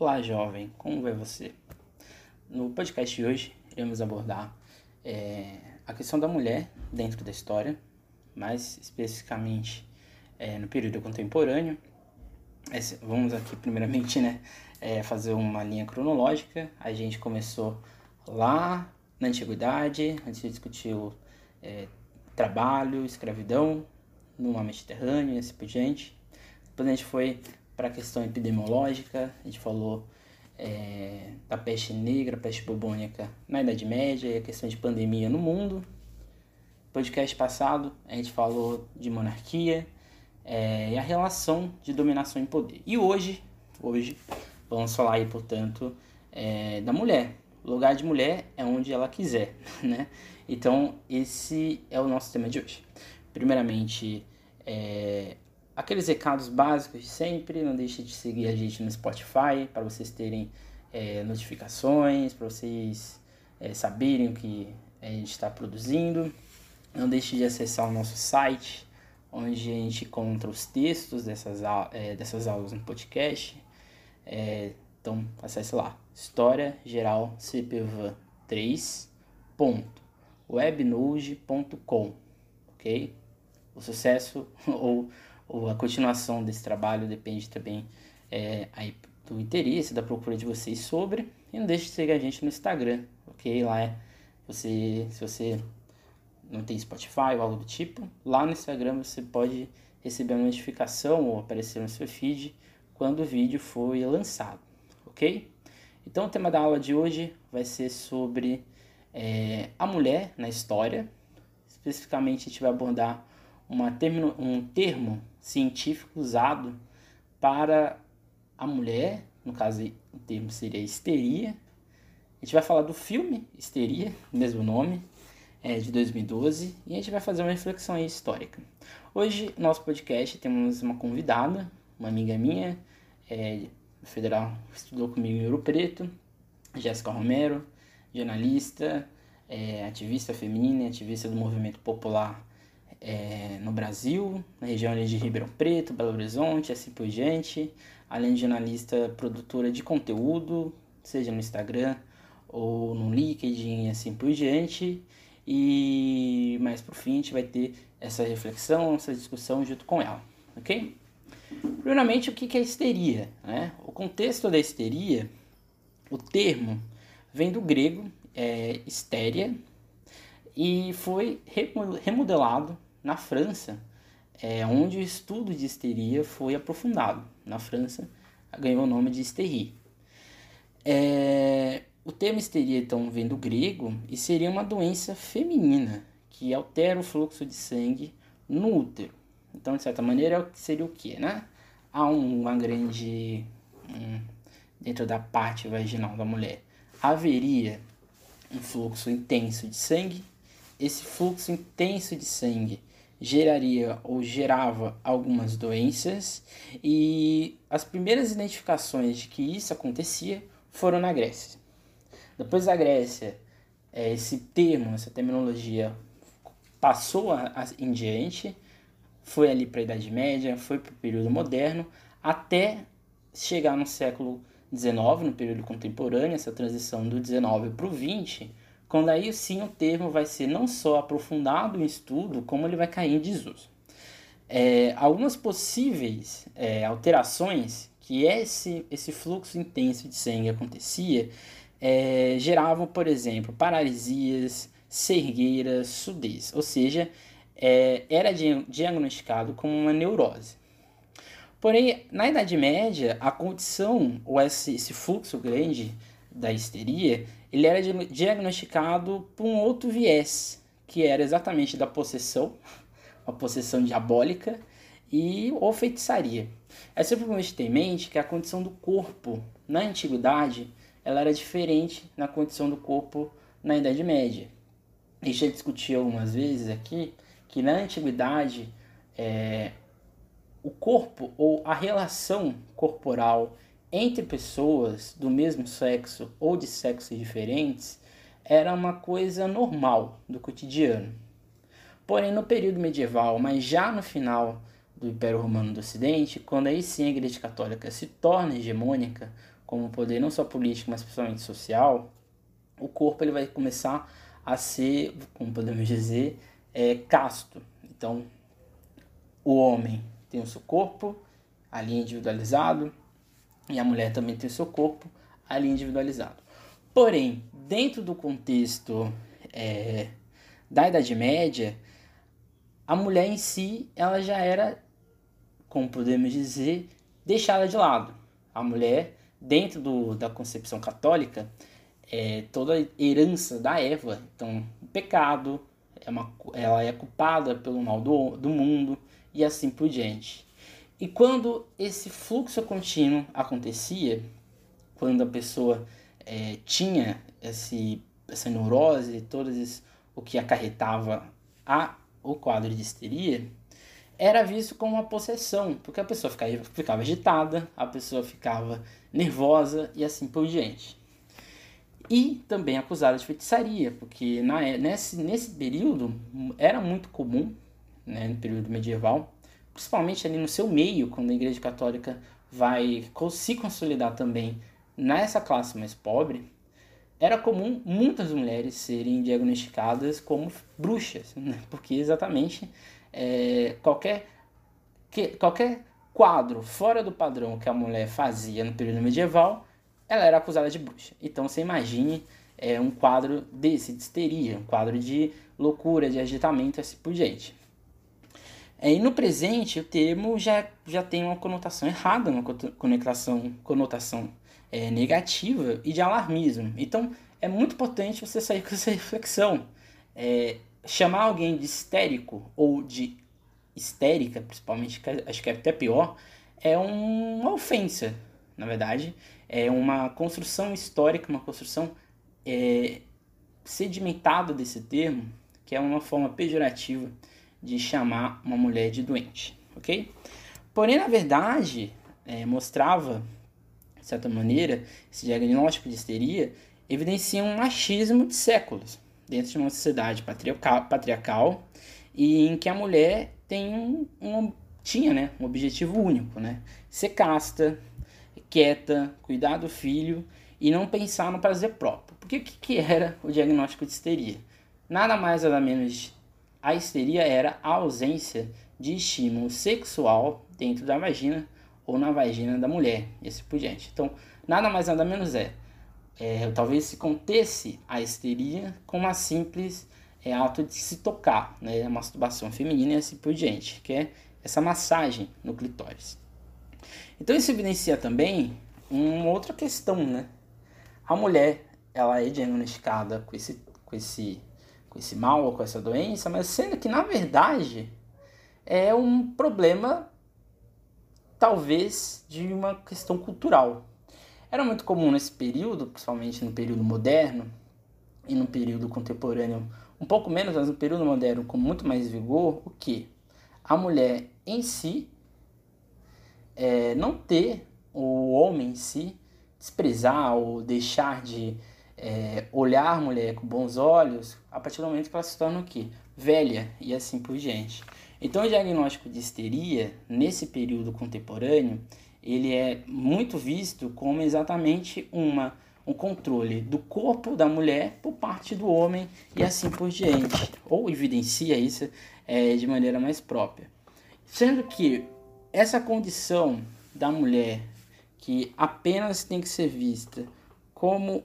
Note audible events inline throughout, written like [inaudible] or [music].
Olá, jovem, como vai você? No podcast de hoje, iremos abordar é, a questão da mulher dentro da história, mais especificamente é, no período contemporâneo. Esse, vamos aqui, primeiramente, né, é, fazer uma linha cronológica. A gente começou lá na antiguidade, antes de discutir o é, trabalho, escravidão no mar Mediterrâneo e assim por diante. Depois a gente foi para a questão epidemiológica, a gente falou é, da peste negra, peste bubônica na Idade Média e a questão de pandemia no mundo. Podcast passado, a gente falou de monarquia é, e a relação de dominação e poder. E hoje, hoje vamos falar aí, portanto, é, da mulher. O lugar de mulher é onde ela quiser, [laughs] né? Então, esse é o nosso tema de hoje. Primeiramente, é, aqueles recados básicos de sempre. Não deixe de seguir a gente no Spotify para vocês terem é, notificações, para vocês é, saberem o que a gente está produzindo. Não deixe de acessar o nosso site, onde a gente encontra os textos dessas, é, dessas aulas no podcast. É, então, acesse lá, História Geral CPV 3.webnode.com, ok? O sucesso [laughs] ou ou a continuação desse trabalho depende também é, aí do interesse, da procura de vocês sobre. E não deixe de seguir a gente no Instagram, ok? Lá é você, se você não tem Spotify ou algo do tipo, lá no Instagram você pode receber a notificação ou aparecer no seu feed quando o vídeo foi lançado, ok? Então o tema da aula de hoje vai ser sobre é, a mulher na história. Especificamente a gente vai abordar uma termino, um termo científico usado para a mulher, no caso o termo seria histeria. A gente vai falar do filme Histeria, mesmo nome, é de 2012, e a gente vai fazer uma reflexão histórica. Hoje, no nosso podcast, temos uma convidada, uma amiga minha, é, federal, estudou comigo em Ouro Preto, Jéssica Romero, jornalista, é, ativista feminina, ativista do movimento popular é, no Brasil, na região de Ribeirão Preto, Belo Horizonte, assim por diante, além de jornalista produtora de conteúdo, seja no Instagram ou no LinkedIn e assim por diante. E mais por fim a gente vai ter essa reflexão, essa discussão junto com ela, ok? Primeiramente, o que é histeria? Né? O contexto da histeria, o termo, vem do grego é, histéria e foi remodelado na França, é, onde o estudo de histeria foi aprofundado. Na França, ganhou o nome de histeria. É, o termo histeria, então, vem do grego e seria uma doença feminina que altera o fluxo de sangue no útero. Então, de certa maneira, seria o que, né? Há uma grande... Um, dentro da parte vaginal da mulher, haveria um fluxo intenso de sangue. Esse fluxo intenso de sangue geraria ou gerava algumas doenças e as primeiras identificações de que isso acontecia foram na Grécia. Depois da Grécia, é, esse termo, essa terminologia passou a, a, em diante, foi ali para a Idade Média, foi para o período moderno, até chegar no século XIX, no período contemporâneo, essa transição do 19 para o 20, quando aí sim o termo vai ser não só aprofundado em estudo, como ele vai cair em desuso. É, algumas possíveis é, alterações que esse, esse fluxo intenso de sangue acontecia é, geravam, por exemplo, paralisias, cegueiras, sudez, ou seja, é, era diagnosticado como uma neurose. Porém, na Idade Média, a condição, ou esse, esse fluxo grande da histeria, ele era diagnosticado por um outro viés, que era exatamente da possessão, [laughs] uma possessão diabólica e ou feitiçaria. É simplesmente ter em mente que a condição do corpo na antiguidade ela era diferente na condição do corpo na Idade Média. A gente já discutiu algumas vezes aqui que na antiguidade é, o corpo ou a relação corporal entre pessoas do mesmo sexo ou de sexos diferentes era uma coisa normal do cotidiano. Porém, no período medieval, mas já no final do Império Romano do Ocidente, quando aí sim a Igreja Católica se torna hegemônica, como poder não só político, mas principalmente social, o corpo ele vai começar a ser, como podemos dizer, é, casto. Então, o homem tem o seu corpo ali individualizado e a mulher também tem o seu corpo ali individualizado. Porém, dentro do contexto é, da Idade Média, a mulher em si ela já era, como podemos dizer, deixada de lado. A mulher, dentro do, da concepção católica, é toda a herança da Eva. Então, pecado, é uma, ela é culpada pelo mal do, do mundo e assim por diante. E quando esse fluxo contínuo acontecia, quando a pessoa é, tinha esse, essa neurose, todas o que acarretava a, o quadro de histeria, era visto como uma possessão, porque a pessoa ficava, ficava agitada, a pessoa ficava nervosa e assim por diante. E também acusada de feitiçaria, porque na, nesse, nesse período era muito comum, né, no período medieval, principalmente ali no seu meio, quando a Igreja Católica vai se consolidar também nessa classe mais pobre, era comum muitas mulheres serem diagnosticadas como bruxas, [laughs] né? porque exatamente é, qualquer, que, qualquer quadro fora do padrão que a mulher fazia no período medieval, ela era acusada de bruxa. Então você imagine é, um quadro desse, de histeria, um quadro de loucura, de agitamento, assim por diante. É, e no presente, o termo já, já tem uma conotação errada, uma conotação, conotação é, negativa e de alarmismo. Então, é muito importante você sair com [laughs] essa reflexão. É, chamar alguém de histérico ou de histérica, principalmente, acho que é até pior, é uma ofensa, na verdade. É uma construção histórica, uma construção é, sedimentada desse termo, que é uma forma pejorativa de chamar uma mulher de doente, ok? Porém, na verdade, é, mostrava, de certa maneira, esse diagnóstico de histeria evidencia um machismo de séculos dentro de uma sociedade patriarcal, patriarcal e em que a mulher tem um, um, tinha né, um objetivo único, né? Ser casta, quieta, cuidar do filho e não pensar no prazer próprio. Porque o que, que era o diagnóstico de histeria? Nada mais nada menos a histeria era a ausência de estímulo sexual dentro da vagina ou na vagina da mulher, e assim por diante. Então, nada mais nada menos é, é talvez se contesse a histeria com uma simples é, ato de se tocar, né, a masturbação feminina e assim por diante, que é essa massagem no clitóris. Então isso evidencia também uma outra questão, né? A mulher, ela é diagnosticada com esse, com esse com esse mal ou com essa doença, mas sendo que na verdade é um problema talvez de uma questão cultural. Era muito comum nesse período, principalmente no período moderno e no período contemporâneo, um pouco menos, mas no período moderno com muito mais vigor, o que? A mulher em si é, não ter o homem em si desprezar ou deixar de é, olhar a mulher com bons olhos a partir do momento que ela se torna o quê? Velha e assim por diante. Então o diagnóstico de histeria, nesse período contemporâneo, ele é muito visto como exatamente uma, um controle do corpo da mulher por parte do homem e assim por diante. Ou evidencia isso é, de maneira mais própria. Sendo que essa condição da mulher que apenas tem que ser vista como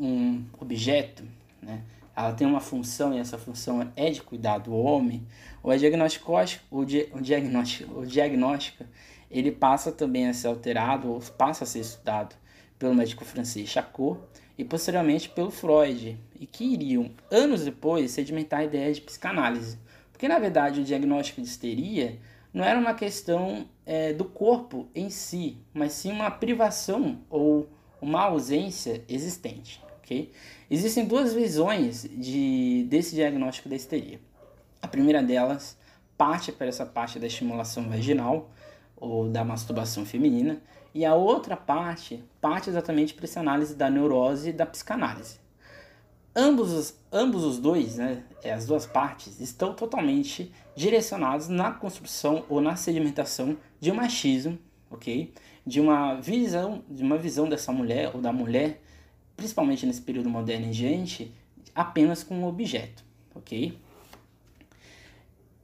um objeto, né? ela tem uma função e essa função é de cuidar do homem, o diagnóstico, o, di, o diagnóstico, o diagnóstico, ele passa também a ser alterado ou passa a ser estudado pelo médico francês Charcot e posteriormente pelo Freud, e que iriam, anos depois, sedimentar a ideia de psicanálise. Porque, na verdade, o diagnóstico de histeria não era uma questão é, do corpo em si, mas sim uma privação ou uma ausência existente Existem duas visões de, desse diagnóstico da histeria. A primeira delas parte para essa parte da estimulação vaginal ou da masturbação feminina, e a outra parte parte exatamente para essa análise da neurose e da psicanálise. Ambos os, ambos os dois, né, é, as duas partes, estão totalmente direcionados na construção ou na sedimentação de um machismo, ok? de uma visão, de uma visão dessa mulher ou da mulher, principalmente nesse período moderno em diante, apenas com um objeto, ok?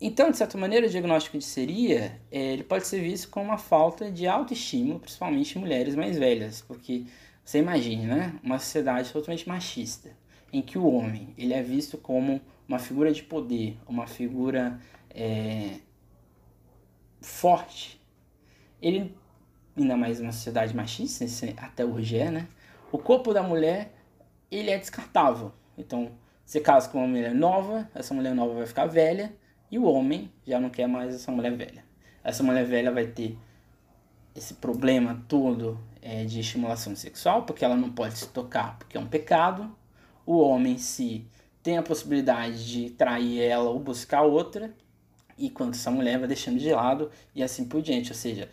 Então, de certa maneira, o diagnóstico de seria, é, ele pode ser visto como uma falta de autoestima, principalmente em mulheres mais velhas, porque você imagine, né, uma sociedade totalmente machista, em que o homem ele é visto como uma figura de poder, uma figura é, forte. Ele, ainda mais uma sociedade machista, até hoje é, né? O corpo da mulher, ele é descartável. Então, você casa com uma mulher nova, essa mulher nova vai ficar velha, e o homem já não quer mais essa mulher velha. Essa mulher velha vai ter esse problema todo é, de estimulação sexual, porque ela não pode se tocar, porque é um pecado. O homem, se tem a possibilidade de trair ela ou buscar outra, e quando essa mulher vai deixando de lado e assim por diante. Ou seja,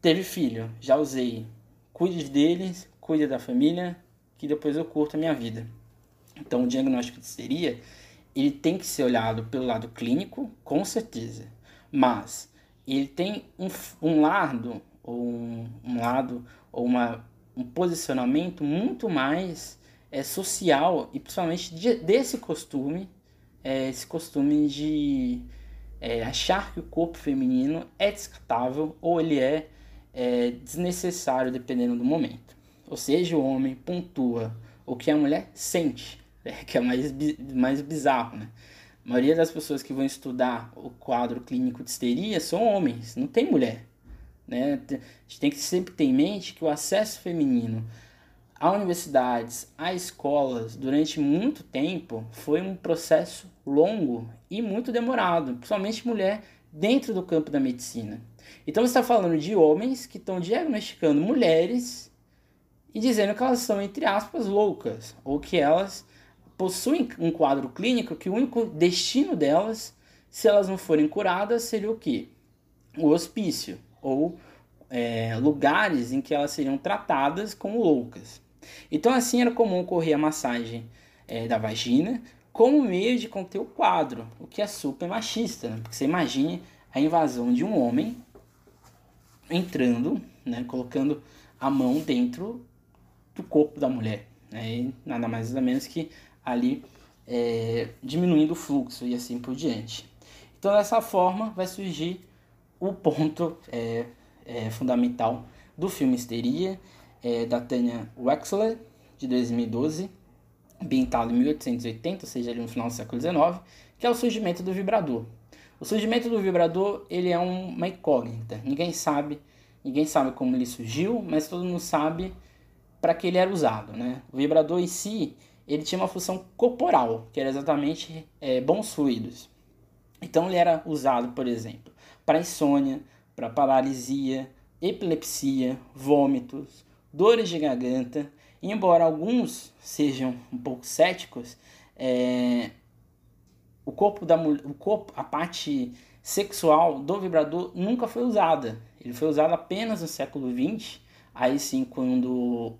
teve filho, já usei, cuide deles, cuide da família, que depois eu curto a minha vida. Então, o diagnóstico de histeria, ele tem que ser olhado pelo lado clínico, com certeza, mas ele tem um, um lado, ou um, um lado, ou uma, um posicionamento muito mais é, social e principalmente de, desse costume, é, esse costume de é, achar que o corpo feminino é descartável ou ele é, é desnecessário dependendo do momento. Ou seja, o homem pontua o que a mulher sente, [laughs] né, que é mais, mais bizarro, né? A maioria das pessoas que vão estudar o quadro clínico de histeria são homens, não tem mulher. Né? A gente tem que sempre ter em mente que o acesso feminino a universidades, a escolas, durante muito tempo, foi um processo longo e muito demorado, principalmente mulher dentro do campo da medicina. Então está falando de homens que estão diagnosticando mulheres e dizendo que elas são, entre aspas, loucas, ou que elas possuem um quadro clínico que o único destino delas, se elas não forem curadas, seria o quê? O hospício, ou é, lugares em que elas seriam tratadas como loucas. Então, assim era comum ocorrer a massagem é, da vagina como meio de conter o quadro, o que é super machista, né? porque você imagine a invasão de um homem entrando, né, colocando a mão dentro do corpo da mulher, né, e nada mais nada menos que ali é, diminuindo o fluxo e assim por diante. Então dessa forma vai surgir o ponto é, é, fundamental do filme Histeria é, da Tanya Wexler, de 2012, ambientado em 1880, ou seja, ali no final do século XIX, que é o surgimento do vibrador. O surgimento do vibrador ele é uma incógnita. Ninguém sabe, ninguém sabe como ele surgiu, mas todo mundo sabe para que ele era usado. Né? O vibrador em si ele tinha uma função corporal, que era exatamente é, bons fluidos. Então ele era usado, por exemplo, para insônia, para paralisia, epilepsia, vômitos, dores de garganta. Embora alguns sejam um pouco céticos, é, o corpo da o corpo, a parte sexual do vibrador nunca foi usada. Ele foi usado apenas no século XX. Aí sim, quando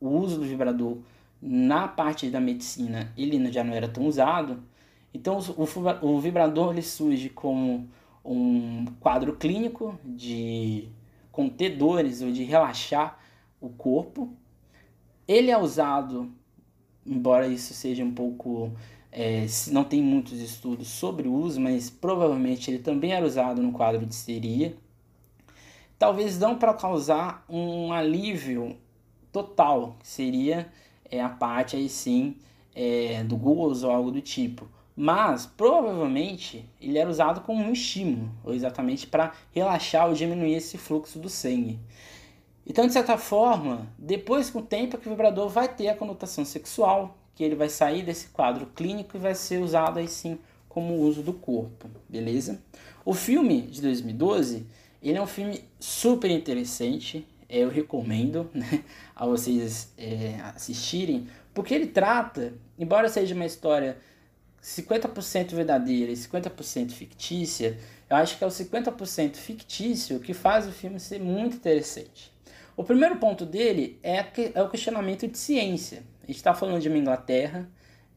o uso do vibrador na parte da medicina ele já não era tão usado. Então o, o vibrador ele surge como um quadro clínico de conter dores ou de relaxar o corpo. Ele é usado, embora isso seja um pouco. É, não tem muitos estudos sobre o uso, mas provavelmente ele também era usado no quadro de histeria. Talvez não para causar um alívio total, que seria é, a parte aí sim é, do gozo ou algo do tipo. Mas provavelmente ele era usado como um estímulo, ou exatamente para relaxar ou diminuir esse fluxo do sangue. Então, de certa forma, depois com o tempo, que o vibrador vai ter a conotação sexual, que ele vai sair desse quadro clínico e vai ser usado aí sim como uso do corpo, beleza? O filme de 2012, ele é um filme super interessante, é, eu recomendo [laughs] né, a vocês é, assistirem, porque ele trata, embora seja uma história 50% verdadeira e 50% fictícia, eu acho que é o 50% fictício que faz o filme ser muito interessante. O primeiro ponto dele é, é o questionamento de ciência. A gente está falando de uma Inglaterra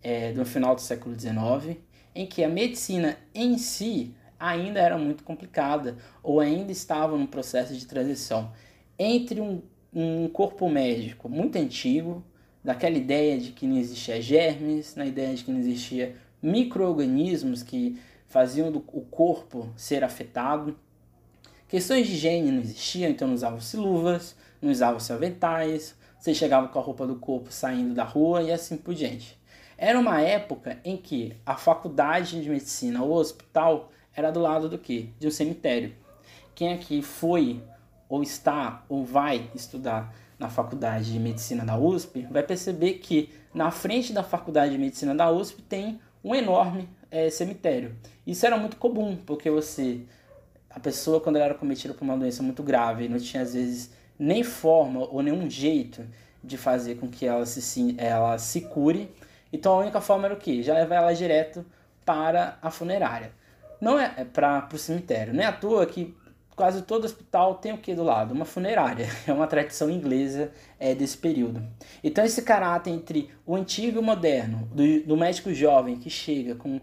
é, do final do século XIX, em que a medicina em si ainda era muito complicada ou ainda estava num processo de transição. Entre um, um corpo médico muito antigo, daquela ideia de que não existia germes, na ideia de que não existia micro-organismos que faziam do, o corpo ser afetado. Questões de higiene não existiam, então não usavam-se luvas, não usavam-se aventais, você chegava com a roupa do corpo saindo da rua e assim por diante. Era uma época em que a faculdade de medicina, o hospital, era do lado do que? De um cemitério. Quem aqui foi, ou está, ou vai estudar na faculdade de medicina da USP, vai perceber que na frente da faculdade de medicina da USP tem um enorme é, cemitério. Isso era muito comum, porque você, a pessoa quando ela era cometida por uma doença muito grave, não tinha às vezes nem forma ou nenhum jeito de fazer com que ela se, ela se cure. Então a única forma era o quê? Já levar ela direto para a funerária. Não é, é para o cemitério. Não é à toa que quase todo hospital tem o que do lado? Uma funerária. [laughs] É uma tradição inglesa é, desse período. Então esse caráter entre o antigo e o moderno, do, do médico jovem que chega com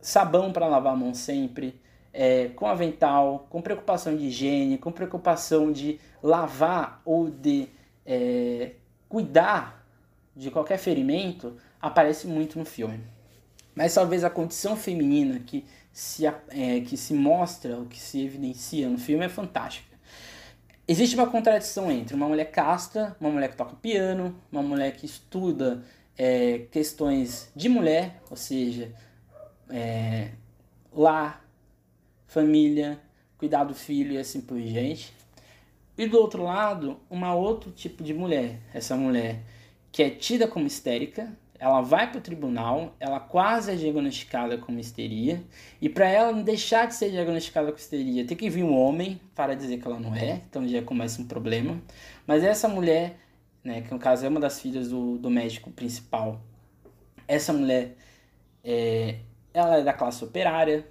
sabão para lavar a mão sempre, é, com avental, com preocupação de higiene, com preocupação de lavar ou de é, cuidar de qualquer ferimento, aparece muito no filme. Mas talvez a condição feminina que se, é, que se mostra, ou que se evidencia no filme é fantástica. Existe uma contradição entre uma mulher casta, uma mulher que toca piano, uma mulher que estuda é, questões de mulher, ou seja, é, lar, família, cuidar do filho e assim por diante. E do outro lado, uma outro tipo de mulher, essa mulher que é tida como histérica, ela vai para o tribunal, ela quase é diagnosticada com histeria, e para ela deixar de ser diagnosticada com histeria, tem que vir um homem para dizer que ela não é, então já começa um problema. Mas essa mulher, né, que no caso é uma das filhas do, do médico principal, essa mulher, é, ela é da classe operária,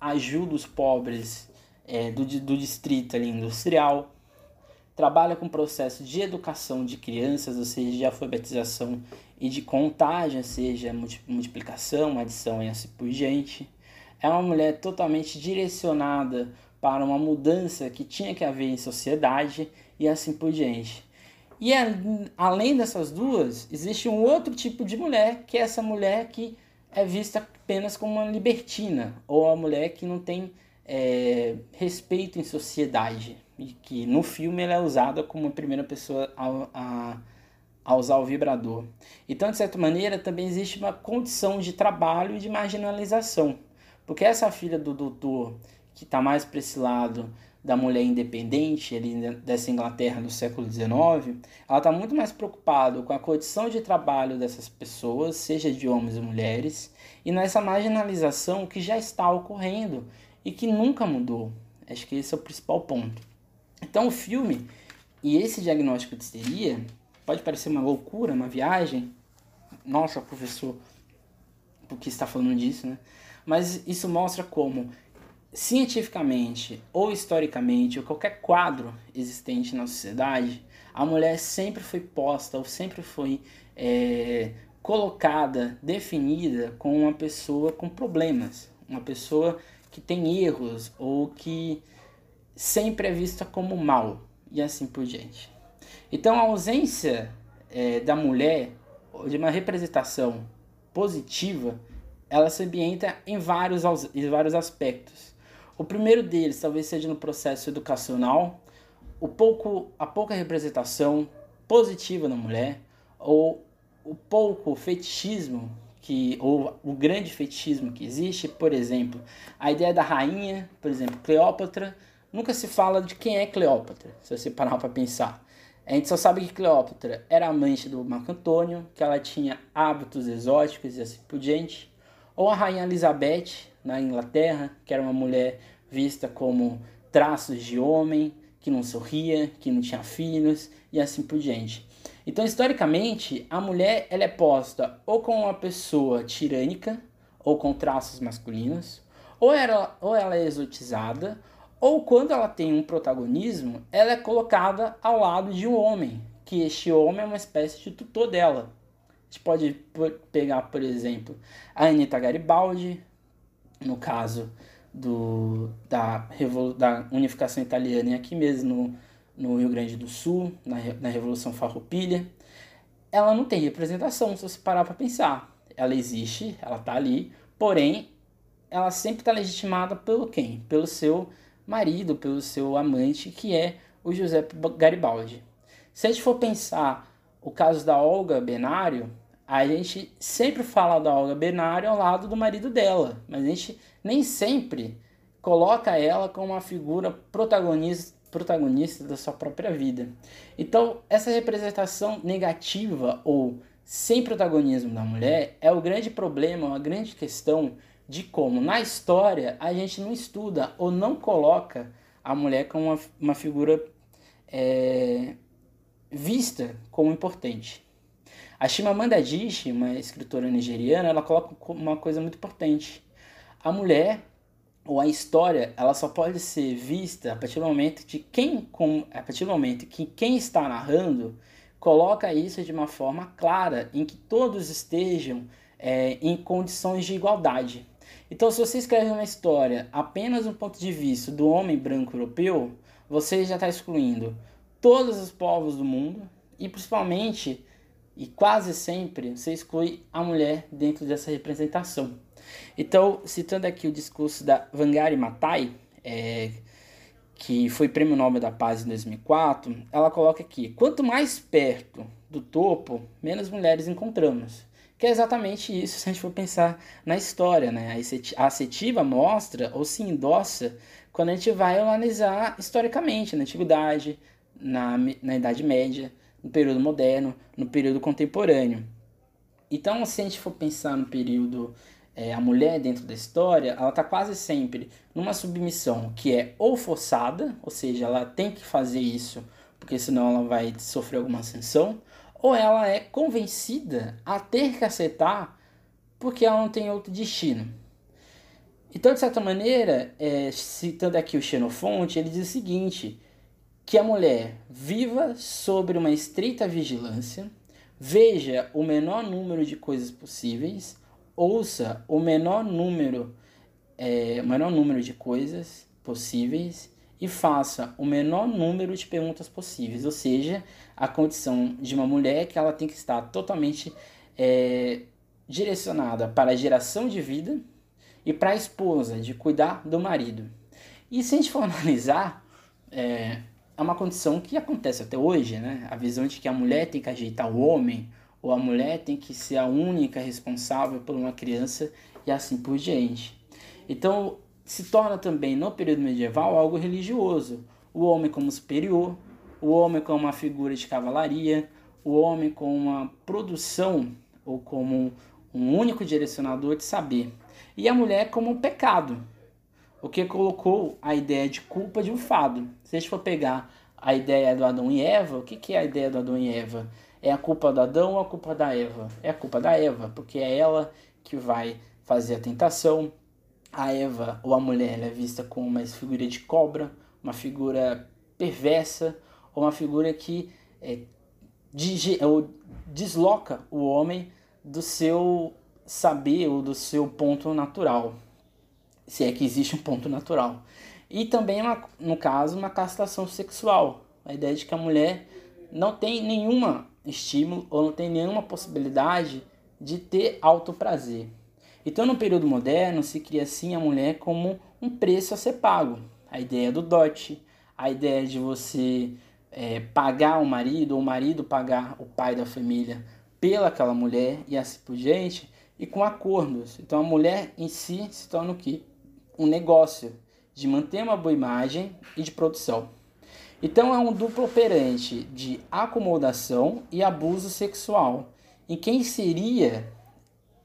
ajuda os pobres é, do, do distrito ali industrial, trabalha com processo de educação de crianças, ou seja, de alfabetização e de contagem, seja multiplicação, adição e assim por diante. É uma mulher totalmente direcionada para uma mudança que tinha que haver em sociedade e assim por diante. E além dessas duas, existe um outro tipo de mulher, que é essa mulher que é vista apenas como uma libertina, ou a mulher que não tem é, respeito em sociedade. E que no filme ela é usada como a primeira pessoa a, a, a usar o vibrador. Então, de certa maneira, também existe uma condição de trabalho e de marginalização. Porque essa filha do doutor, que está mais para esse lado da mulher independente ali dessa Inglaterra do século XIX, ela está muito mais preocupada com a condição de trabalho dessas pessoas, seja de homens ou mulheres, e nessa marginalização que já está ocorrendo e que nunca mudou. Acho que esse é o principal ponto. Então o filme e esse diagnóstico de histeria pode parecer uma loucura, uma viagem. Nossa, professor, por que está falando disso, né? Mas isso mostra como cientificamente ou historicamente ou qualquer quadro existente na sociedade, a mulher sempre foi posta ou sempre foi é, colocada, definida como uma pessoa com problemas, uma pessoa que tem erros ou que sempre é vista como mal e assim por diante. Então a ausência é, da mulher de uma representação positiva, ela se ambienta em vários, em vários aspectos. O primeiro deles talvez seja no processo educacional, o pouco, a pouca representação positiva na mulher, ou o pouco fetichismo que ou o grande fetichismo que existe, por exemplo, a ideia da rainha, por exemplo, Cleópatra, nunca se fala de quem é Cleópatra, se você parar para pensar. A gente só sabe que Cleópatra era amante do Marco Antônio, que ela tinha hábitos exóticos e assim por diante. Ou a rainha Elizabeth, na Inglaterra, que era uma mulher vista como traços de homem, que não sorria, que não tinha filhos e assim por diante. Então, historicamente, a mulher ela é posta ou com uma pessoa tirânica, ou com traços masculinos, ou ela, ou ela é exotizada, ou quando ela tem um protagonismo, ela é colocada ao lado de um homem, que este homem é uma espécie de tutor dela. A gente pode pegar, por exemplo, a Anita Garibaldi, no caso do, da, da unificação italiana, e aqui mesmo no, no Rio Grande do Sul, na, na Revolução Farroupilha, ela não tem representação, se você parar para pensar. Ela existe, ela está ali, porém, ela sempre está legitimada pelo quem? Pelo seu marido, pelo seu amante, que é o José Garibaldi. Se a gente for pensar o caso da Olga Benário, a gente sempre fala da Olga Benário ao lado do marido dela, mas a gente nem sempre coloca ela como uma figura protagonista, protagonista da sua própria vida. Então, essa representação negativa ou sem protagonismo da mulher é o grande problema, a grande questão de como na história a gente não estuda ou não coloca a mulher como uma, uma figura é, vista como importante. A Chimamanda Adichie, uma escritora nigeriana, ela coloca uma coisa muito importante. A mulher ou a história, ela só pode ser vista a partir do momento de quem, a partir do momento que quem está narrando coloca isso de uma forma clara, em que todos estejam é, em condições de igualdade. Então, se você escreve uma história apenas do ponto de vista do homem branco europeu, você já está excluindo todos os povos do mundo e principalmente e quase sempre você exclui a mulher dentro dessa representação. Então, citando aqui o discurso da Vangari Maathai, é, que foi Prêmio Nobel da Paz em 2004, ela coloca aqui: quanto mais perto do topo, menos mulheres encontramos. Que é exatamente isso se a gente for pensar na história, né? A assetiva mostra ou se endossa quando a gente vai analisar historicamente, na antiguidade, na, na Idade Média, no período moderno, no período contemporâneo. Então, se a gente for pensar no período é, a mulher dentro da história, ela está quase sempre numa submissão que é ou forçada, ou seja, ela tem que fazer isso porque senão ela vai sofrer alguma sanção, ou ela é convencida a ter que aceitar porque ela não tem outro destino. Então, de certa maneira, é, citando aqui o Xenofonte, ele diz o seguinte: que a mulher viva sobre uma estreita vigilância, veja o menor número de coisas possíveis, ouça o menor número, é, o menor número de coisas possíveis e faça o menor número de perguntas possíveis, ou seja, a condição de uma mulher que ela tem que estar totalmente é, direcionada para a geração de vida e para a esposa de cuidar do marido. E se a gente for [laughs] analisar, é, é uma condição que acontece até hoje, né? A visão de que a mulher tem que ajeitar o homem, ou a mulher tem que ser a única responsável por uma criança e assim por diante. Então, se torna também no período medieval algo religioso. O homem como superior, o homem como uma figura de cavalaria, o homem como uma produção ou como um único direcionador de saber, e a mulher como um pecado, o que colocou a ideia de culpa de um fado. Se a gente for pegar a ideia do Adão e Eva, o que, que é a ideia do Adão e Eva? É a culpa do Adão ou a culpa da Eva? É a culpa da Eva, porque é ela que vai fazer a tentação. A Eva, ou a mulher, é vista como uma figura de cobra, uma figura perversa, ou uma figura que é, ou desloca o homem do seu saber ou do seu ponto natural se é que existe um ponto natural. E também, no caso, uma castração sexual. A ideia de que a mulher não tem nenhuma estímulo ou não tem nenhuma possibilidade de ter alto prazer. Então, no período moderno, se cria assim a mulher como um preço a ser pago. A ideia do dote, a ideia de você é, pagar o marido ou o marido pagar o pai da família pela aquela mulher e assim por diante, e com acordos. Então, a mulher em si se torna o quê? um negócio de manter uma boa imagem e de produção. Então é um duplo operante de acomodação e abuso sexual, em quem seria,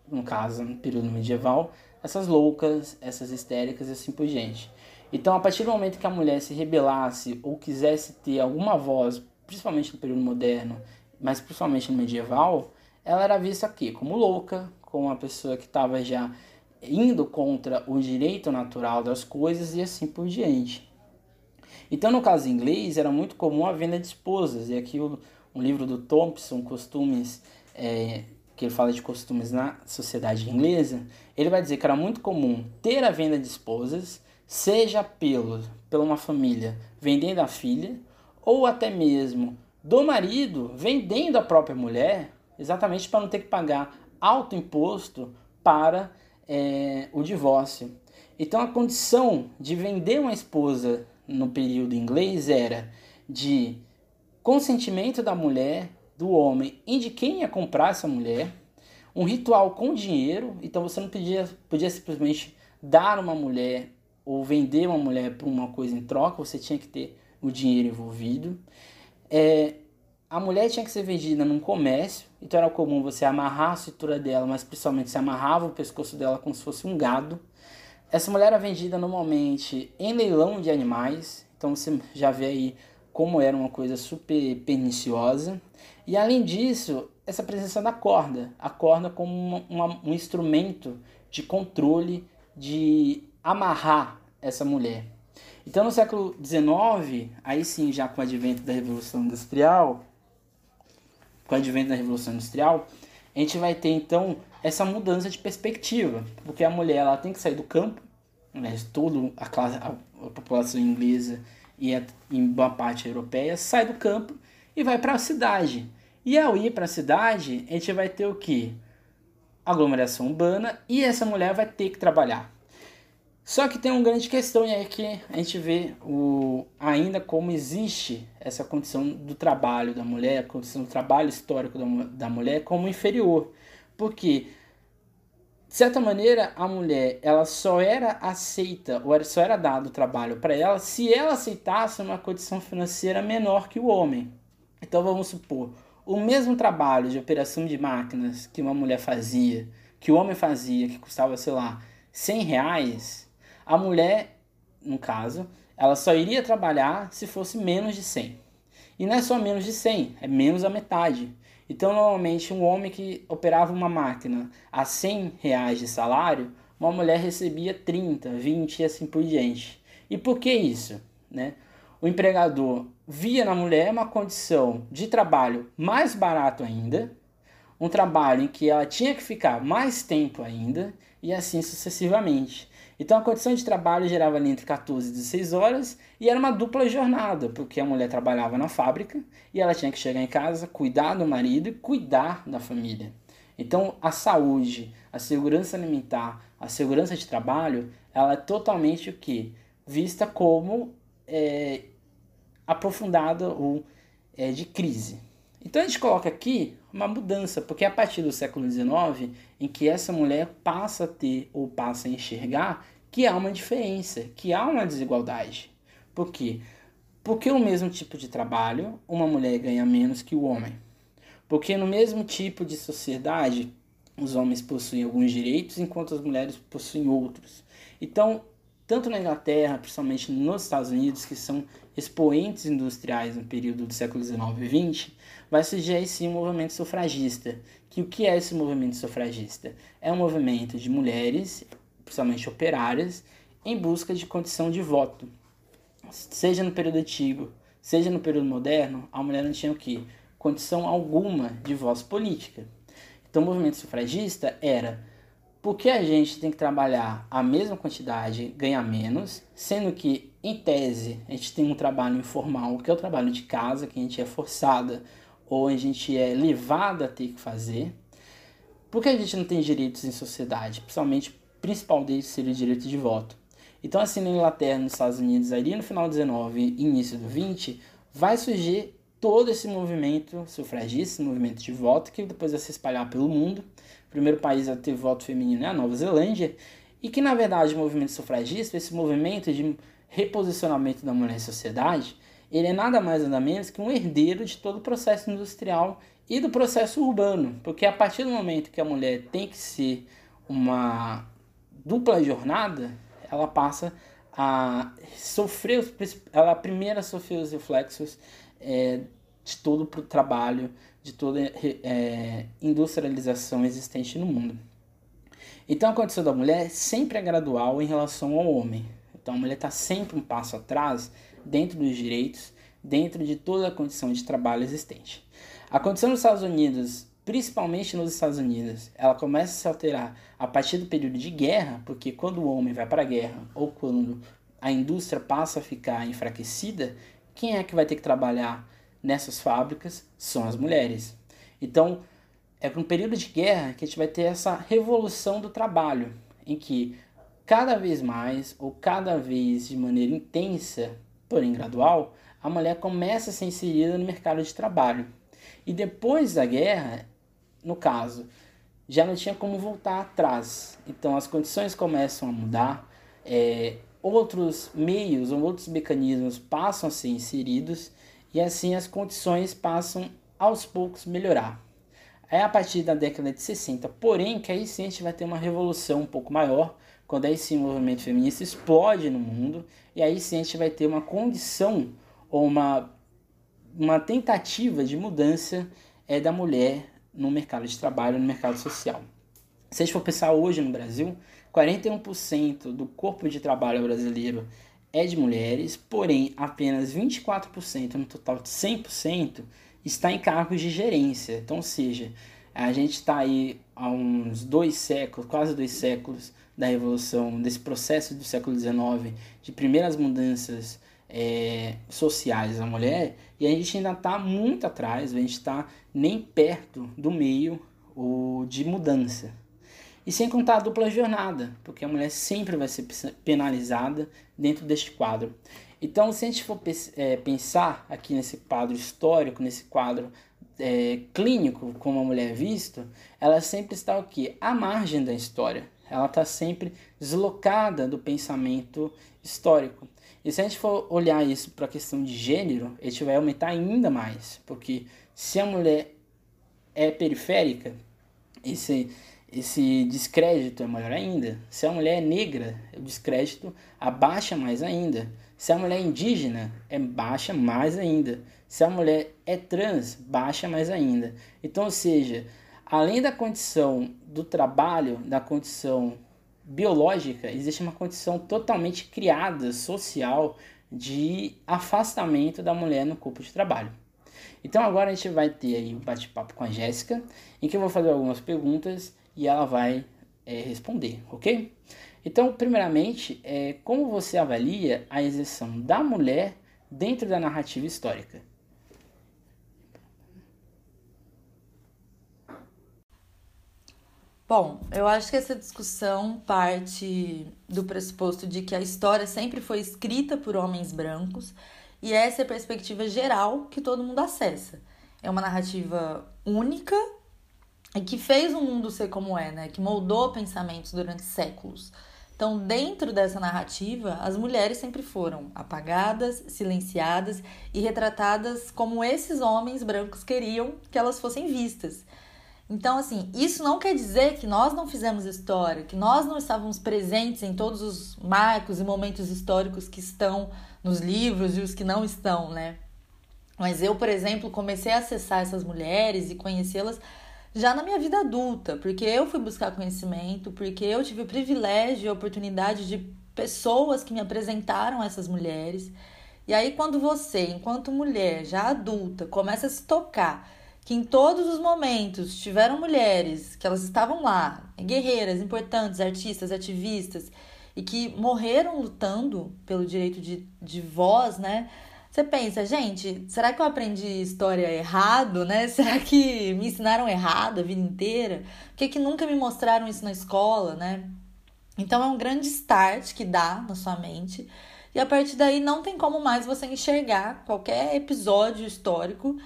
no caso, no período medieval, essas loucas, essas histéricas e assim por diante. Então, a partir do momento que a mulher se rebelasse ou quisesse ter alguma voz, principalmente no período moderno, mas principalmente no medieval, ela era vista aqui como louca, como uma pessoa que estava já indo contra o direito natural das coisas e assim por diante. Então, no caso inglês, era muito comum a venda de esposas, e aqui o, um livro do Thompson, Costumes, é, que ele fala de costumes na sociedade inglesa, ele vai dizer que era muito comum ter a venda de esposas, seja pelo, pela uma família vendendo a filha, ou até mesmo do marido vendendo a própria mulher, exatamente para não ter que pagar alto imposto para é, o divórcio. Então a condição de vender uma esposa no período inglês era de consentimento da mulher, do homem e de quem ia comprar essa mulher, um ritual com dinheiro, então você não podia, podia simplesmente dar uma mulher ou vender uma mulher por uma coisa em troca, você tinha que ter o dinheiro envolvido. É, a mulher tinha que ser vendida num comércio, então era comum você amarrar a cintura dela, mas principalmente você amarrava o pescoço dela como se fosse um gado. Essa mulher era vendida normalmente em leilão de animais, então você já vê aí como era uma coisa super perniciosa. E além disso, essa presença da corda, a corda como uma, uma, um instrumento de controle, de amarrar essa mulher. Então, no século XIX, aí sim, já com o advento da Revolução Industrial, com o advento da Revolução Industrial, a gente vai ter então essa mudança de perspectiva, porque a mulher ela tem que sair do campo, né, toda a, classe, a, a população inglesa e a, boa parte europeia sai do campo e vai para a cidade. E ao ir para a cidade, a gente vai ter o que? Aglomeração urbana e essa mulher vai ter que trabalhar. Só que tem uma grande questão e é que a gente vê o, ainda como existe essa condição do trabalho da mulher, a condição do trabalho histórico da, da mulher como inferior. Porque, de certa maneira, a mulher ela só era aceita, ou só era dado trabalho para ela se ela aceitasse uma condição financeira menor que o homem. Então vamos supor, o mesmo trabalho de operação de máquinas que uma mulher fazia, que o homem fazia, que custava, sei lá, 100 reais a mulher, no caso, ela só iria trabalhar se fosse menos de 100. E não é só menos de 100, é menos a metade. Então, normalmente, um homem que operava uma máquina a 100 reais de salário, uma mulher recebia 30, 20 e assim por diante. E por que isso? Né? O empregador via na mulher uma condição de trabalho mais barato ainda, um trabalho em que ela tinha que ficar mais tempo ainda, e assim sucessivamente. Então a condição de trabalho gerava ali entre 14 e 16 horas e era uma dupla jornada, porque a mulher trabalhava na fábrica e ela tinha que chegar em casa, cuidar do marido e cuidar da família. Então a saúde, a segurança alimentar, a segurança de trabalho, ela é totalmente o que? Vista como é, aprofundada ou é, de crise. Então a gente coloca aqui uma mudança, porque a partir do século XIX, em que essa mulher passa a ter ou passa a enxergar que há uma diferença, que há uma desigualdade. Por quê? Porque no mesmo tipo de trabalho, uma mulher ganha menos que o homem. Porque no mesmo tipo de sociedade, os homens possuem alguns direitos, enquanto as mulheres possuem outros. Então, tanto na Inglaterra, principalmente nos Estados Unidos, que são expoentes industriais no período do século XIX e XX, vai surgir aí sim um movimento sufragista. Que o que é esse movimento sufragista? É um movimento de mulheres, principalmente operárias, em busca de condição de voto. Seja no período antigo, seja no período moderno, a mulher não tinha o quê? Condição alguma de voz política. Então o movimento sufragista era porque a gente tem que trabalhar a mesma quantidade, ganhar menos, sendo que, em tese, a gente tem um trabalho informal, que é o trabalho de casa, que a gente é forçada ou a gente é levada a ter que fazer. Porque a gente não tem direitos em sociedade, principalmente, principal deles seria o direito de voto. Então, assim, na Inglaterra, nos Estados Unidos, ali no final do 19 e início do 20, vai surgir todo esse movimento sufragista, esse movimento de voto, que depois vai se espalhar pelo mundo. Primeiro país a ter voto feminino é a Nova Zelândia, e que na verdade o movimento sufragista, esse movimento de reposicionamento da mulher em sociedade, ele é nada mais nada menos que um herdeiro de todo o processo industrial e do processo urbano, porque a partir do momento que a mulher tem que ser uma dupla jornada, ela passa a sofrer, ela primeiro sofrer os reflexos é, de todo o trabalho, de toda é, industrialização existente no mundo. Então a condição da mulher sempre é gradual em relação ao homem. Então a mulher está sempre um passo atrás dentro dos direitos, dentro de toda a condição de trabalho existente. A condição dos Estados Unidos, principalmente nos Estados Unidos, ela começa a se alterar a partir do período de guerra, porque quando o homem vai para a guerra ou quando a indústria passa a ficar enfraquecida, quem é que vai ter que trabalhar nessas fábricas? São as mulheres. Então, é para um período de guerra que a gente vai ter essa revolução do trabalho, em que cada vez mais, ou cada vez de maneira intensa, porém gradual, a mulher começa a ser inserida no mercado de trabalho. E depois da guerra, no caso, já não tinha como voltar atrás. Então as condições começam a mudar, é, outros meios ou outros mecanismos passam a ser inseridos e assim as condições passam aos poucos melhorar. É a partir da década de 60, porém, que aí sim a gente vai ter uma revolução um pouco maior, quando aí sim o movimento feminista explode no mundo, e aí sim a gente vai ter uma condição ou uma, uma tentativa de mudança é, da mulher no mercado de trabalho, no mercado social. Se a gente for pensar hoje no Brasil, 41% do corpo de trabalho brasileiro é de mulheres, porém apenas 24% no total de 100% está em cargos de gerência. Então, ou seja, a gente está aí há uns dois séculos, quase dois séculos da revolução, desse processo do século XIX, de primeiras mudanças é, sociais da mulher, e a gente ainda está muito atrás, a gente está nem perto do meio ou de mudança. E sem contar a dupla jornada, porque a mulher sempre vai ser penalizada dentro deste quadro. Então, se a gente for é, pensar aqui nesse quadro histórico, nesse quadro é, clínico, como a mulher é vista, ela sempre está o quê? À margem da história. Ela está sempre deslocada do pensamento histórico. E se a gente for olhar isso para a questão de gênero, a gente vai aumentar ainda mais. Porque se a mulher é periférica, esse esse descrédito é maior ainda. Se a mulher é negra, o descrédito abaixa mais ainda. Se a mulher é indígena, é baixa mais ainda. Se a mulher é trans, baixa mais ainda. Então, ou seja, além da condição do trabalho, da condição biológica, existe uma condição totalmente criada, social, de afastamento da mulher no corpo de trabalho. Então agora a gente vai ter aí um bate-papo com a Jéssica, em que eu vou fazer algumas perguntas e ela vai é, responder, ok? Então, primeiramente, é, como você avalia a inserção da mulher dentro da narrativa histórica? Bom, eu acho que essa discussão parte do pressuposto de que a história sempre foi escrita por homens brancos e essa é a perspectiva geral que todo mundo acessa. É uma narrativa única e que fez o mundo ser como é, né? Que moldou pensamentos durante séculos. Então, dentro dessa narrativa, as mulheres sempre foram apagadas, silenciadas e retratadas como esses homens brancos queriam que elas fossem vistas. Então, assim, isso não quer dizer que nós não fizemos história, que nós não estávamos presentes em todos os marcos e momentos históricos que estão nos livros e os que não estão, né? Mas eu, por exemplo, comecei a acessar essas mulheres e conhecê-las já na minha vida adulta, porque eu fui buscar conhecimento, porque eu tive o privilégio e a oportunidade de pessoas que me apresentaram essas mulheres. E aí, quando você, enquanto mulher já adulta, começa a se tocar que em todos os momentos tiveram mulheres, que elas estavam lá, guerreiras, importantes, artistas, ativistas, e que morreram lutando pelo direito de, de voz, né? Você pensa, gente, será que eu aprendi história errado, né? [laughs] Será que me ensinaram errado a vida inteira? Por que, que nunca me mostraram isso na escola, né? Então é um grande start que dá na sua mente. E a partir daí não tem como mais você enxergar qualquer episódio histórico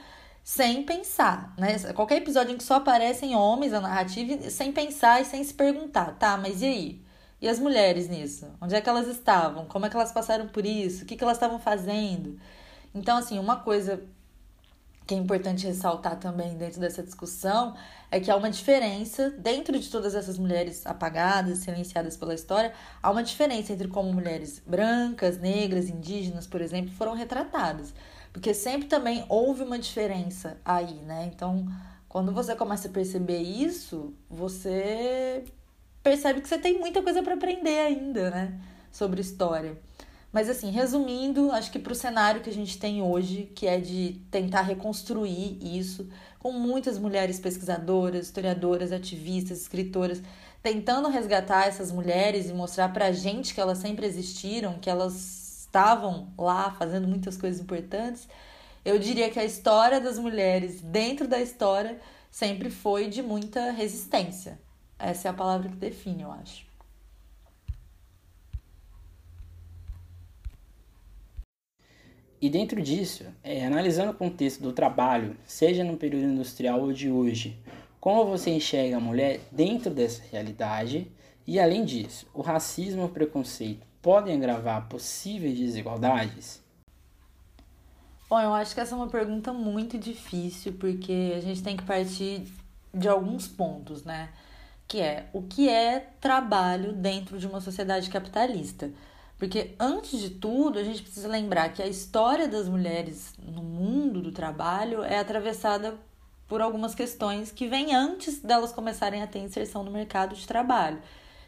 sem pensar, né? Qualquer episódio em que só aparecem homens a narrativa sem pensar e sem se perguntar, tá, mas e aí? E as mulheres nisso? Onde é que elas estavam? Como é que elas passaram por isso? O que, que elas estavam fazendo? Então, assim, uma coisa que é importante ressaltar também dentro dessa discussão é que há uma diferença, dentro de todas essas mulheres apagadas, silenciadas pela história, há uma diferença entre como mulheres brancas, negras, indígenas, por exemplo, foram retratadas. Porque sempre também houve uma diferença aí, né? Então, quando você começa a perceber isso, você percebe que você tem muita coisa para aprender ainda, né? Sobre história. Mas assim, resumindo, acho que para o cenário que a gente tem hoje, que é de tentar reconstruir isso, com muitas mulheres pesquisadoras, historiadoras, ativistas, escritoras, tentando resgatar essas mulheres e mostrar para a gente que elas sempre existiram, que elas estavam lá fazendo muitas coisas importantes, eu diria que a história das mulheres dentro da história sempre foi de muita resistência. Essa é a palavra que define, eu acho. E dentro disso, é, analisando o contexto do trabalho, seja no período industrial ou de hoje, como você enxerga a mulher dentro dessa realidade? E além disso, o racismo e o preconceito podem agravar possíveis desigualdades? Bom, eu acho que essa é uma pergunta muito difícil, porque a gente tem que partir de alguns pontos, né? Que é o que é trabalho dentro de uma sociedade capitalista. Porque antes de tudo, a gente precisa lembrar que a história das mulheres no mundo do trabalho é atravessada por algumas questões que vêm antes delas começarem a ter inserção no mercado de trabalho,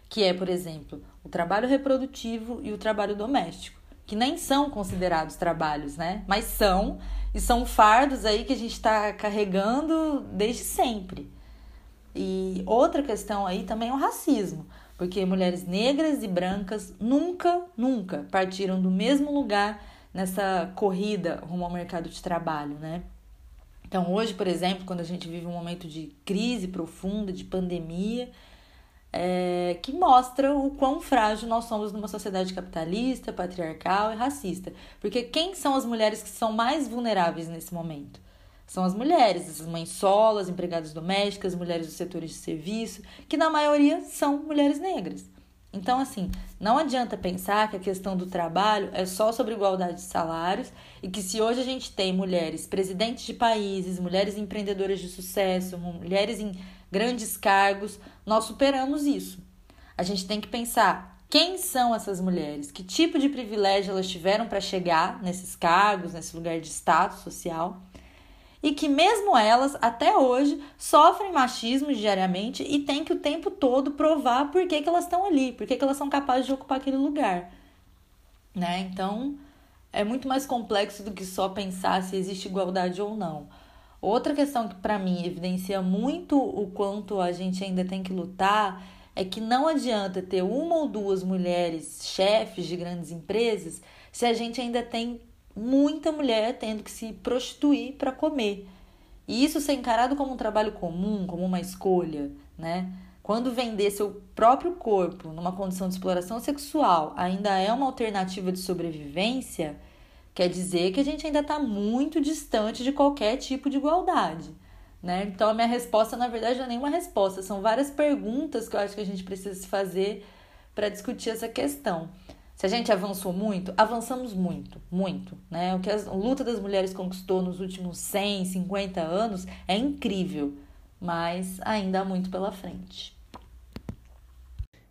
que é, por exemplo, o trabalho reprodutivo e o trabalho doméstico que nem são considerados trabalhos, né? Mas são, e são fardos aí que a gente está carregando desde sempre. E outra questão aí também é o racismo, porque mulheres negras e brancas nunca, nunca partiram do mesmo lugar nessa corrida rumo ao mercado de trabalho, né? Então, hoje, por exemplo, quando a gente vive um momento de crise profunda, de pandemia, é, que mostra o quão frágil nós somos numa sociedade capitalista, patriarcal e racista. Porque quem são as mulheres que são mais vulneráveis nesse momento? São as mulheres, essas mães solas, empregadas domésticas, mulheres dos setores de serviço, que na maioria são mulheres negras. Então, assim, não adianta pensar que a questão do trabalho é só sobre igualdade de salários e que se hoje a gente tem mulheres presidentes de países, mulheres empreendedoras de sucesso, mulheres em grandes cargos, nós superamos isso. A gente tem que pensar quem são essas mulheres, que tipo de privilégio elas tiveram para chegar nesses cargos, nesse lugar de status social, e que mesmo elas, até hoje, sofrem machismo diariamente e têm que o tempo todo provar por que, que elas estão ali, por que, que elas são capazes de ocupar aquele lugar. Né? Então, é muito mais complexo do que só pensar se existe igualdade ou não. Outra questão que para mim evidencia muito o quanto a gente ainda tem que lutar é que não adianta ter uma ou duas mulheres chefes de grandes empresas se a gente ainda tem muita mulher tendo que se prostituir para comer. E isso ser encarado como um trabalho comum, como uma escolha, né? Quando vender seu próprio corpo numa condição de exploração sexual ainda é uma alternativa de sobrevivência, Quer dizer que a gente ainda está muito distante de qualquer tipo de igualdade. Né? Então, a minha resposta, na verdade, não é nenhuma resposta, são várias perguntas que eu acho que a gente precisa se fazer para discutir essa questão. Se a gente avançou muito, avançamos muito, muito. Né? O que a luta das mulheres conquistou nos últimos 100, 50 anos é incrível, mas ainda há muito pela frente.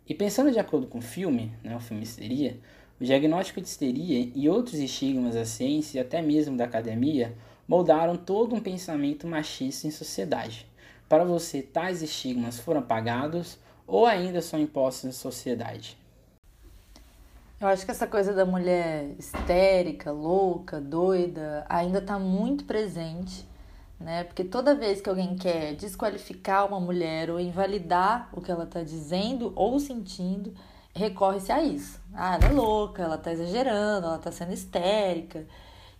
E pensando de acordo com o filme, né, o filme Histeria, o diagnóstico de histeria e outros estigmas da ciência e até mesmo da academia moldaram todo um pensamento machista em sociedade. Para você, tais estigmas foram apagados ou ainda são impostos na sociedade? Eu acho que essa coisa da mulher histérica, louca, doida, ainda está muito presente, né? Porque toda vez que alguém quer desqualificar uma mulher ou invalidar o que ela está dizendo ou sentindo, recorre-se a isso. Ah, ela é louca, ela tá exagerando, ela tá sendo histérica.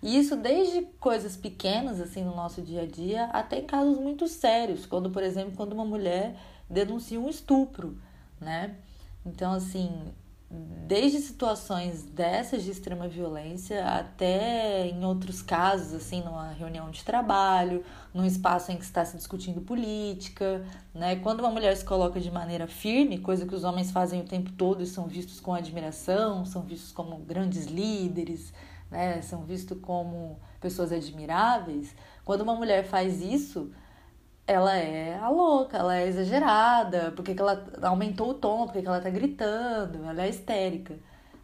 E isso desde coisas pequenas, assim, no nosso dia a dia, até em casos muito sérios, quando, por exemplo, quando uma mulher denuncia um estupro, né? Então, assim, desde situações dessas de extrema violência até em outros casos, assim, numa reunião de trabalho, num espaço em que está se discutindo política, né? Quando uma mulher se coloca de maneira firme, coisa que os homens fazem o tempo todo e são vistos com admiração, são vistos como grandes líderes, né? São vistos como pessoas admiráveis. Quando uma mulher faz isso, ela é a louca, ela é exagerada, porque que ela aumentou o tom, porque que ela tá gritando, ela é histérica.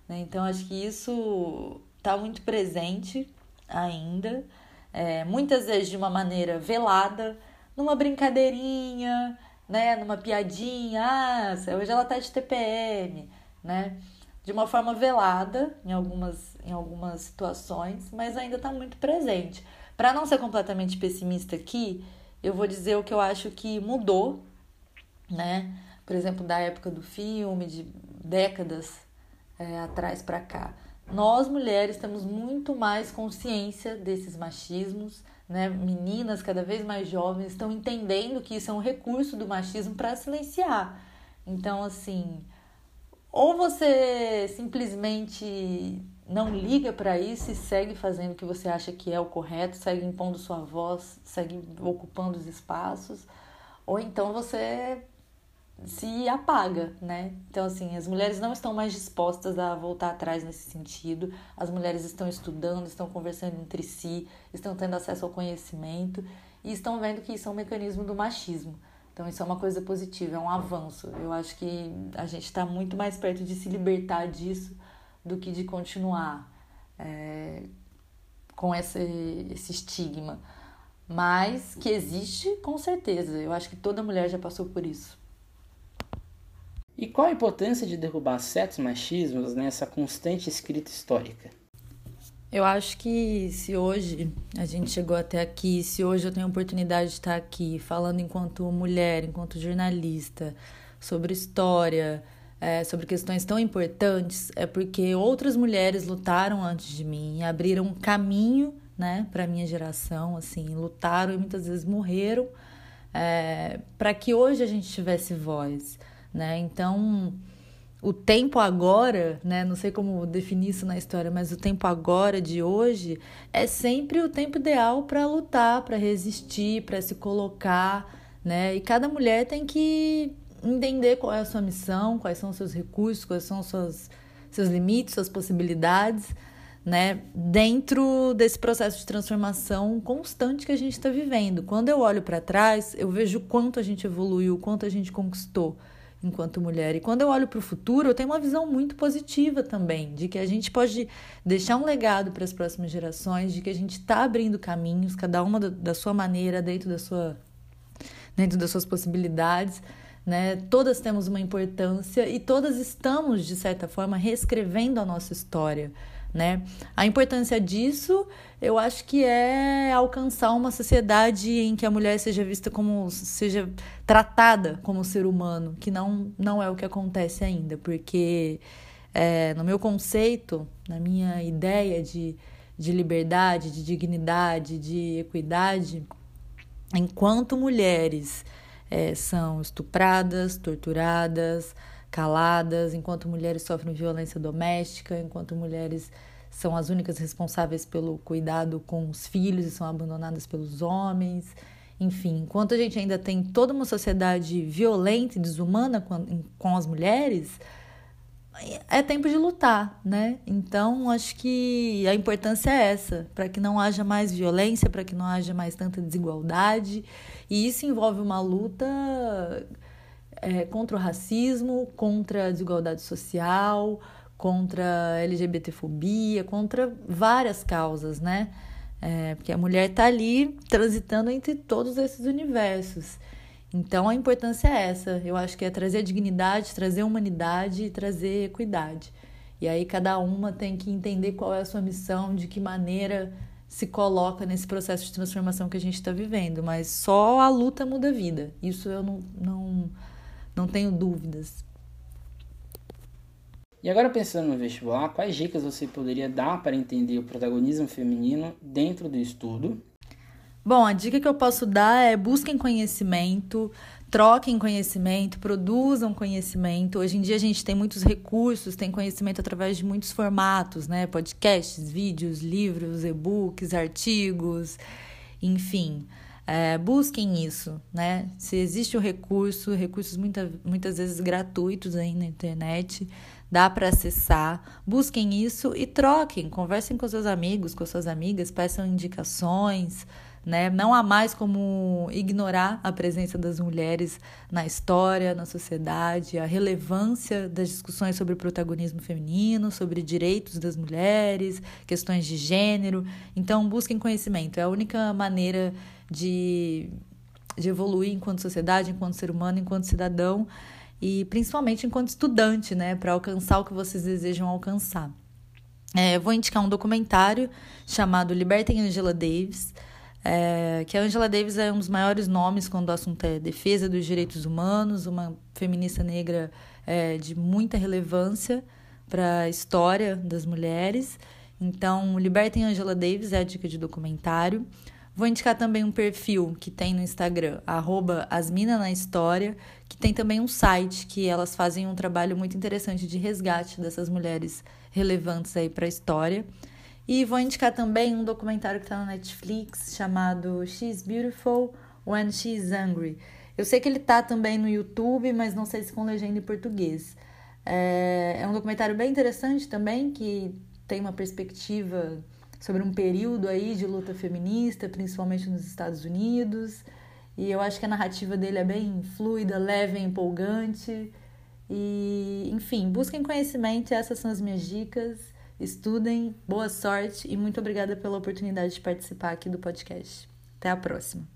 Né? Então acho que isso tá muito presente ainda, é, muitas vezes de uma maneira velada, numa brincadeirinha, né, numa piadinha, ah, hoje ela tá de TPM, né? De uma forma velada em algumas, em algumas situações, mas ainda está muito presente. Para não ser completamente pessimista aqui, eu vou dizer o que eu acho que mudou, né? Por exemplo, da época do filme, de décadas é, atrás para cá. nós mulheres temos muito mais consciência desses machismos, né? Meninas cada vez mais jovens estão entendendo que isso é um recurso do machismo para silenciar. Então, assim, ou você simplesmente não liga para isso e segue fazendo o que você acha que é o correto, segue impondo sua voz, segue ocupando os espaços, ou então você se apaga, né? Então, assim, as mulheres não estão mais dispostas a voltar atrás nesse sentido. As mulheres estão estudando, estão conversando entre si, estão tendo acesso ao conhecimento e estão vendo que isso é um mecanismo do machismo. Então, isso é uma coisa positiva, é um avanço. Eu acho que a gente está muito mais perto de se libertar disso do que de continuar é, com esse, esse estigma. Mas que existe, com certeza. Eu acho que toda mulher já passou por isso. E qual a importância de derrubar certos machismos nessa constante escrita histórica? Eu acho que se hoje a gente chegou até aqui, se hoje eu tenho a oportunidade de estar aqui falando enquanto mulher, enquanto jornalista, sobre história, é, sobre questões tão importantes, é porque outras mulheres lutaram antes de mim, abriram um caminho né, para a minha geração, assim, lutaram e muitas vezes morreram é, para que hoje a gente tivesse voz né? Então, o tempo agora, né? Não sei como definir isso na história, mas o tempo agora de hoje é sempre o tempo ideal para lutar, para resistir, para se colocar, né? E cada mulher tem que entender qual é a sua missão, quais são os seus recursos, quais são os seus, seus limites, suas possibilidades, né? Dentro desse processo de transformação constante que a gente está vivendo. Quando eu olho para trás, eu vejo quanto a gente evoluiu, quanto a gente conquistou enquanto mulher. E quando eu olho para o futuro, eu tenho uma visão muito positiva também, de que a gente pode deixar um legado para as próximas gerações, de que a gente está abrindo caminhos, cada uma da sua maneira, dentro da sua dentro das suas possibilidades. Né? Todas temos uma importância e todas estamos, de certa forma, reescrevendo a nossa história. Né? A importância disso, eu acho que é alcançar uma sociedade em que a mulher seja vista como seja tratada como ser humano, que não não é o que acontece ainda, porque é, no meu conceito, na minha ideia de, de liberdade, de dignidade, de equidade, enquanto mulheres é, são estupradas, torturadas, caladas, enquanto mulheres sofrem violência doméstica, enquanto mulheres são as únicas responsáveis pelo cuidado com os filhos e são abandonadas pelos homens. Enfim, enquanto a gente ainda tem toda uma sociedade violenta e desumana com, com as mulheres, é tempo de lutar, né? Então, acho que a importância é essa, para que não haja mais violência, para que não haja mais tanta desigualdade. E isso envolve uma luta é, contra o racismo, contra a desigualdade social, contra a LGBTfobia, contra várias causas, né? É, porque a mulher está ali transitando entre todos esses universos. Então a importância é essa. Eu acho que é trazer dignidade, trazer humanidade e trazer equidade. E aí cada uma tem que entender qual é a sua missão, de que maneira se coloca nesse processo de transformação que a gente está vivendo. Mas só a luta muda a vida. Isso eu não, não não tenho dúvidas. E agora pensando no vestibular, quais dicas você poderia dar para entender o protagonismo feminino dentro do estudo? Bom, a dica que eu posso dar é busquem conhecimento, troquem conhecimento, produzam conhecimento. Hoje em dia a gente tem muitos recursos, tem conhecimento através de muitos formatos, né? Podcasts, vídeos, livros, e-books, artigos, enfim. É, busquem isso, né? Se existe o um recurso, recursos muita, muitas vezes gratuitos aí na internet, dá para acessar. Busquem isso e troquem, conversem com seus amigos, com suas amigas, peçam indicações, né? Não há mais como ignorar a presença das mulheres na história, na sociedade, a relevância das discussões sobre o protagonismo feminino, sobre direitos das mulheres, questões de gênero. Então, busquem conhecimento, é a única maneira de, de evoluir enquanto sociedade, enquanto ser humano, enquanto cidadão e principalmente enquanto estudante, né, para alcançar o que vocês desejam alcançar. É, vou indicar um documentário chamado Libertem Angela Davis, é, que a Angela Davis é um dos maiores nomes quando o assunto é defesa dos direitos humanos, uma feminista negra é, de muita relevância para a história das mulheres. Então, Libertem Angela Davis é a dica de documentário. Vou indicar também um perfil que tem no Instagram, arroba História, que tem também um site que elas fazem um trabalho muito interessante de resgate dessas mulheres relevantes aí para a história. E vou indicar também um documentário que está na Netflix chamado She's Beautiful When She's Angry. Eu sei que ele tá também no YouTube, mas não sei se com legenda em português. É, é um documentário bem interessante também, que tem uma perspectiva sobre um período aí de luta feminista, principalmente nos Estados Unidos. E eu acho que a narrativa dele é bem fluida, leve, empolgante. E, enfim, busquem conhecimento, essas são as minhas dicas. Estudem, boa sorte e muito obrigada pela oportunidade de participar aqui do podcast. Até a próxima.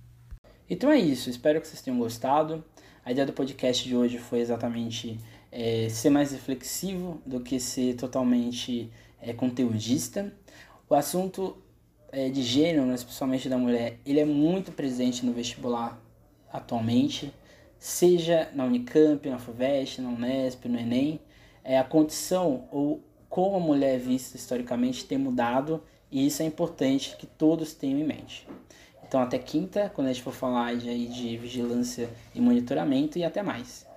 Então é isso, espero que vocês tenham gostado. A ideia do podcast de hoje foi exatamente é, ser mais reflexivo do que ser totalmente é, conteudista. O assunto é, de gênero, né, especialmente da mulher, ele é muito presente no vestibular atualmente, seja na Unicamp, na FUVEST, na Unesp, no Enem. É, a condição ou como a mulher é vista historicamente tem mudado e isso é importante que todos tenham em mente. Então até quinta, quando a gente for falar de, de vigilância e monitoramento e até mais.